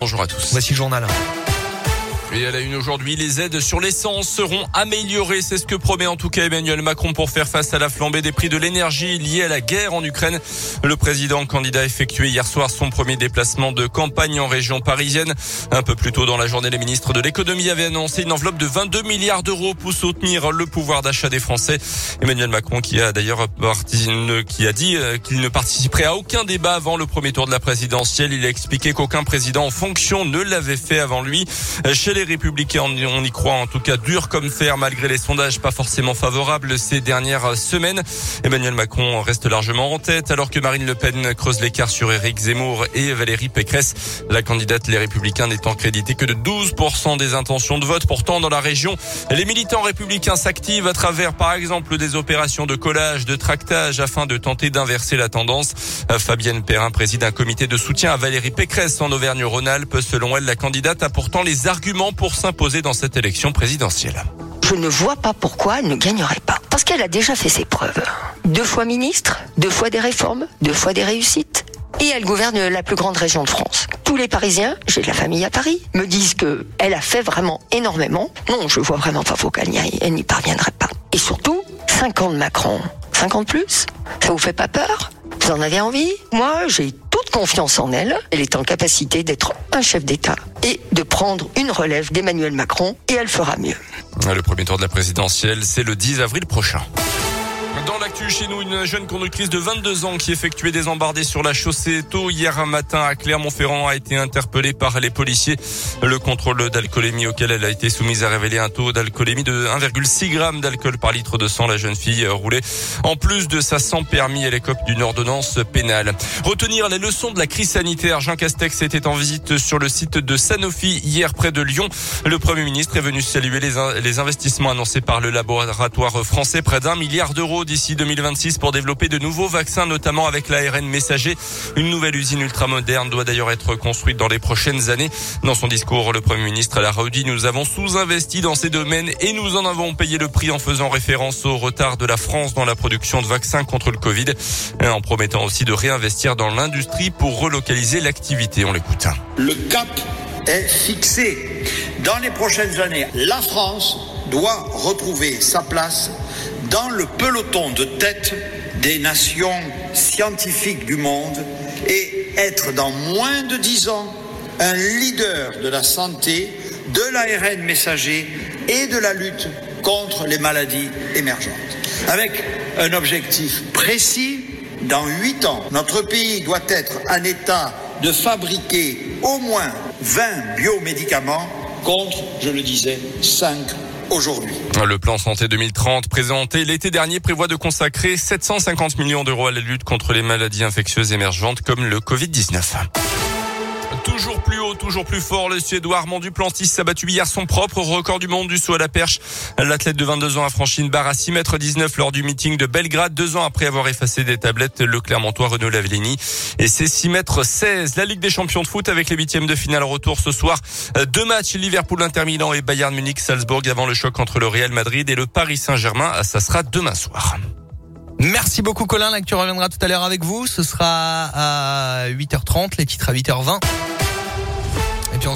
Bonjour à tous. Voici journal. Et à la une aujourd'hui, les aides sur l'essence seront améliorées. C'est ce que promet en tout cas Emmanuel Macron pour faire face à la flambée des prix de l'énergie liée à la guerre en Ukraine. Le président candidat a effectué hier soir son premier déplacement de campagne en région parisienne. Un peu plus tôt dans la journée, les ministres de l'économie avaient annoncé une enveloppe de 22 milliards d'euros pour soutenir le pouvoir d'achat des Français. Emmanuel Macron qui a d'ailleurs qui a dit euh, qu'il ne participerait à aucun débat avant le premier tour de la présidentielle. Il a expliqué qu'aucun président en fonction ne l'avait fait avant lui. Chez les républicains, on y croit en tout cas dur comme fer malgré les sondages pas forcément favorables ces dernières semaines. Emmanuel Macron reste largement en tête alors que Marine Le Pen creuse l'écart sur Éric Zemmour et Valérie Pécresse. La candidate Les Républicains n'étant créditée que de 12% des intentions de vote. Pourtant, dans la région, les militants républicains s'activent à travers par exemple des opérations de collage, de tractage afin de tenter d'inverser la tendance. Fabienne Perrin préside un comité de soutien à Valérie Pécresse en Auvergne-Rhône-Alpes. Selon elle, la candidate a pourtant les arguments pour s'imposer dans cette élection présidentielle. Je ne vois pas pourquoi elle ne gagnerait pas. Parce qu'elle a déjà fait ses preuves. Deux fois ministre, deux fois des réformes, deux fois des réussites. Et elle gouverne la plus grande région de France. Tous les Parisiens, j'ai de la famille à Paris, me disent que elle a fait vraiment énormément. Non, je vois vraiment pas pourquoi elle n'y parviendrait pas. Et surtout, 5 ans de Macron. 50 plus? Ça vous fait pas peur? Vous en avez envie? Moi, j'ai confiance en elle. Elle est en capacité d'être un chef d'État et de prendre une relève d'Emmanuel Macron et elle fera mieux. Le premier tour de la présidentielle, c'est le 10 avril prochain. L'actu chez nous, une jeune conductrice de 22 ans qui effectuait des embardées sur la chaussée tôt hier matin à Clermont-Ferrand a été interpellée par les policiers. Le contrôle d'alcoolémie auquel elle a été soumise a révélé un taux d'alcoolémie de 1,6 g d'alcool par litre de sang. La jeune fille roulait en plus de sa sans permis et l'écope d'une ordonnance pénale. Retenir les leçons de la crise sanitaire. Jean Castex était en visite sur le site de Sanofi hier près de Lyon. Le Premier ministre est venu saluer les investissements annoncés par le laboratoire français, près d'un milliard d'euros d'ici 2026 pour développer de nouveaux vaccins, notamment avec l'ARN messager. Une nouvelle usine ultramoderne doit d'ailleurs être construite dans les prochaines années. Dans son discours, le Premier ministre l'a redit, nous avons sous-investi dans ces domaines et nous en avons payé le prix en faisant référence au retard de la France dans la production de vaccins contre le Covid, en promettant aussi de réinvestir dans l'industrie pour relocaliser l'activité. On l'écoute. Le cap est fixé. Dans les prochaines années, la France doit retrouver sa place dans le peloton de tête des nations scientifiques du monde et être dans moins de dix ans un leader de la santé, de l'ARN messager et de la lutte contre les maladies émergentes. Avec un objectif précis, dans huit ans, notre pays doit être en état de fabriquer au moins 20 biomédicaments contre, je le disais, 5 aujourd'hui. Le plan santé 2030 présenté l'été dernier prévoit de consacrer 750 millions d'euros à la lutte contre les maladies infectieuses émergentes comme le Covid-19. Toujours plus haut, toujours plus fort, le Suédois Armand Duplantis s'est battu hier son propre record du monde du saut à la perche. L'athlète de 22 ans a franchi une barre à 6 mètres 19 lors du meeting de Belgrade, deux ans après avoir effacé des tablettes le Clermontois Renaud Lavellini. Et c'est 6 mètres 16. La Ligue des champions de foot avec les huitièmes de finale retour ce soir. Deux matchs, Liverpool, Inter Milan et Bayern Munich, Salzbourg avant le choc entre le Real Madrid et le Paris Saint-Germain. Ça sera demain soir. Merci beaucoup Colin, l'actu reviendra tout à l'heure avec vous. Ce sera à 8h30, les titres à 8h20.